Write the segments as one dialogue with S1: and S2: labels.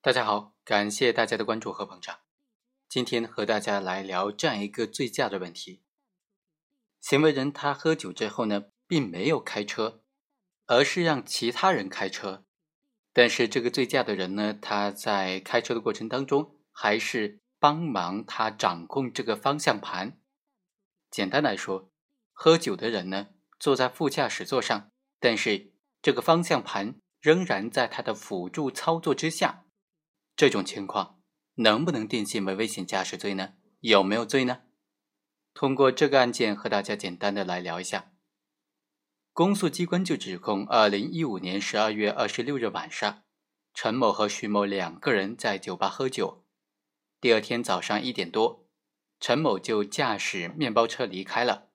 S1: 大家好，感谢大家的关注和捧场。今天和大家来聊这样一个醉驾的问题。行为人他喝酒之后呢，并没有开车，而是让其他人开车。但是这个醉驾的人呢，他在开车的过程当中，还是帮忙他掌控这个方向盘。简单来说，喝酒的人呢，坐在副驾驶座上，但是这个方向盘仍然在他的辅助操作之下。这种情况能不能定性为危险驾驶罪呢？有没有罪呢？通过这个案件和大家简单的来聊一下。公诉机关就指控，二零一五年十二月二十六日晚上，陈某和徐某两个人在酒吧喝酒。第二天早上一点多，陈某就驾驶面包车离开了。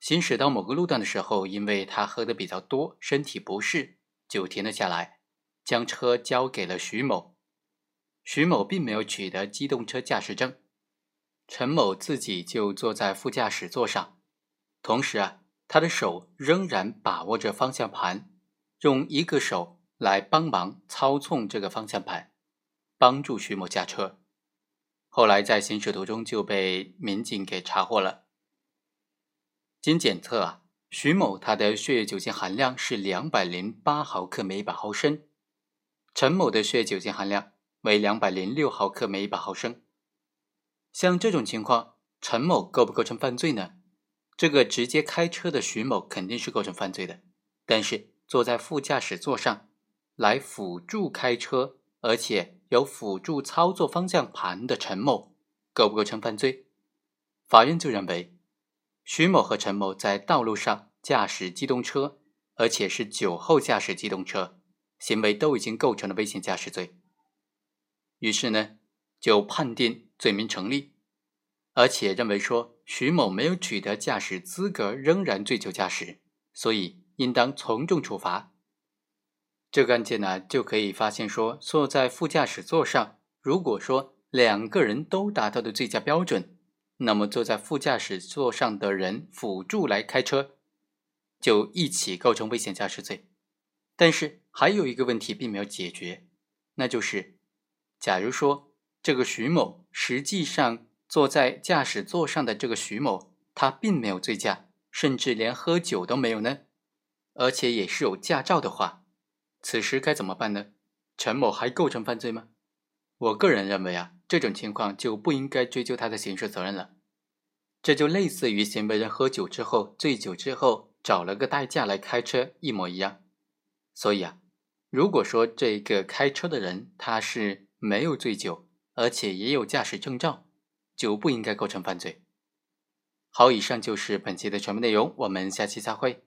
S1: 行驶到某个路段的时候，因为他喝的比较多，身体不适，就停了下来，将车交给了徐某。徐某并没有取得机动车驾驶证，陈某自己就坐在副驾驶座上，同时啊，他的手仍然把握着方向盘，用一个手来帮忙操纵这个方向盘，帮助徐某驾车。后来在行驶途中就被民警给查获了。经检测啊，徐某他的血液酒精含量是两百零八毫克每百毫升，陈某的血液酒精含量。为两百零六毫克每一百毫升。像这种情况，陈某构不构成犯罪呢？这个直接开车的徐某肯定是构成犯罪的，但是坐在副驾驶座上来辅助开车，而且有辅助操作方向盘的陈某，构不构成犯罪？法院就认为，徐某和陈某在道路上驾驶机动车，而且是酒后驾驶机动车，行为都已经构成了危险驾驶罪。于是呢，就判定罪名成立，而且认为说徐某没有取得驾驶资格，仍然醉酒驾驶，所以应当从重处罚。这个案件呢，就可以发现说，坐在副驾驶座上，如果说两个人都达到的醉驾标准，那么坐在副驾驶座上的人辅助来开车，就一起构成危险驾驶罪。但是还有一个问题并没有解决，那就是。假如说这个徐某实际上坐在驾驶座上的这个徐某，他并没有醉驾，甚至连喝酒都没有呢，而且也是有驾照的话，此时该怎么办呢？陈某还构成犯罪吗？我个人认为啊，这种情况就不应该追究他的刑事责任了。这就类似于行为人喝酒之后、醉酒之后找了个代驾来开车一模一样。所以啊，如果说这个开车的人他是。没有醉酒，而且也有驾驶证照，就不应该构成犯罪。好，以上就是本期的全部内容，我们下期再会。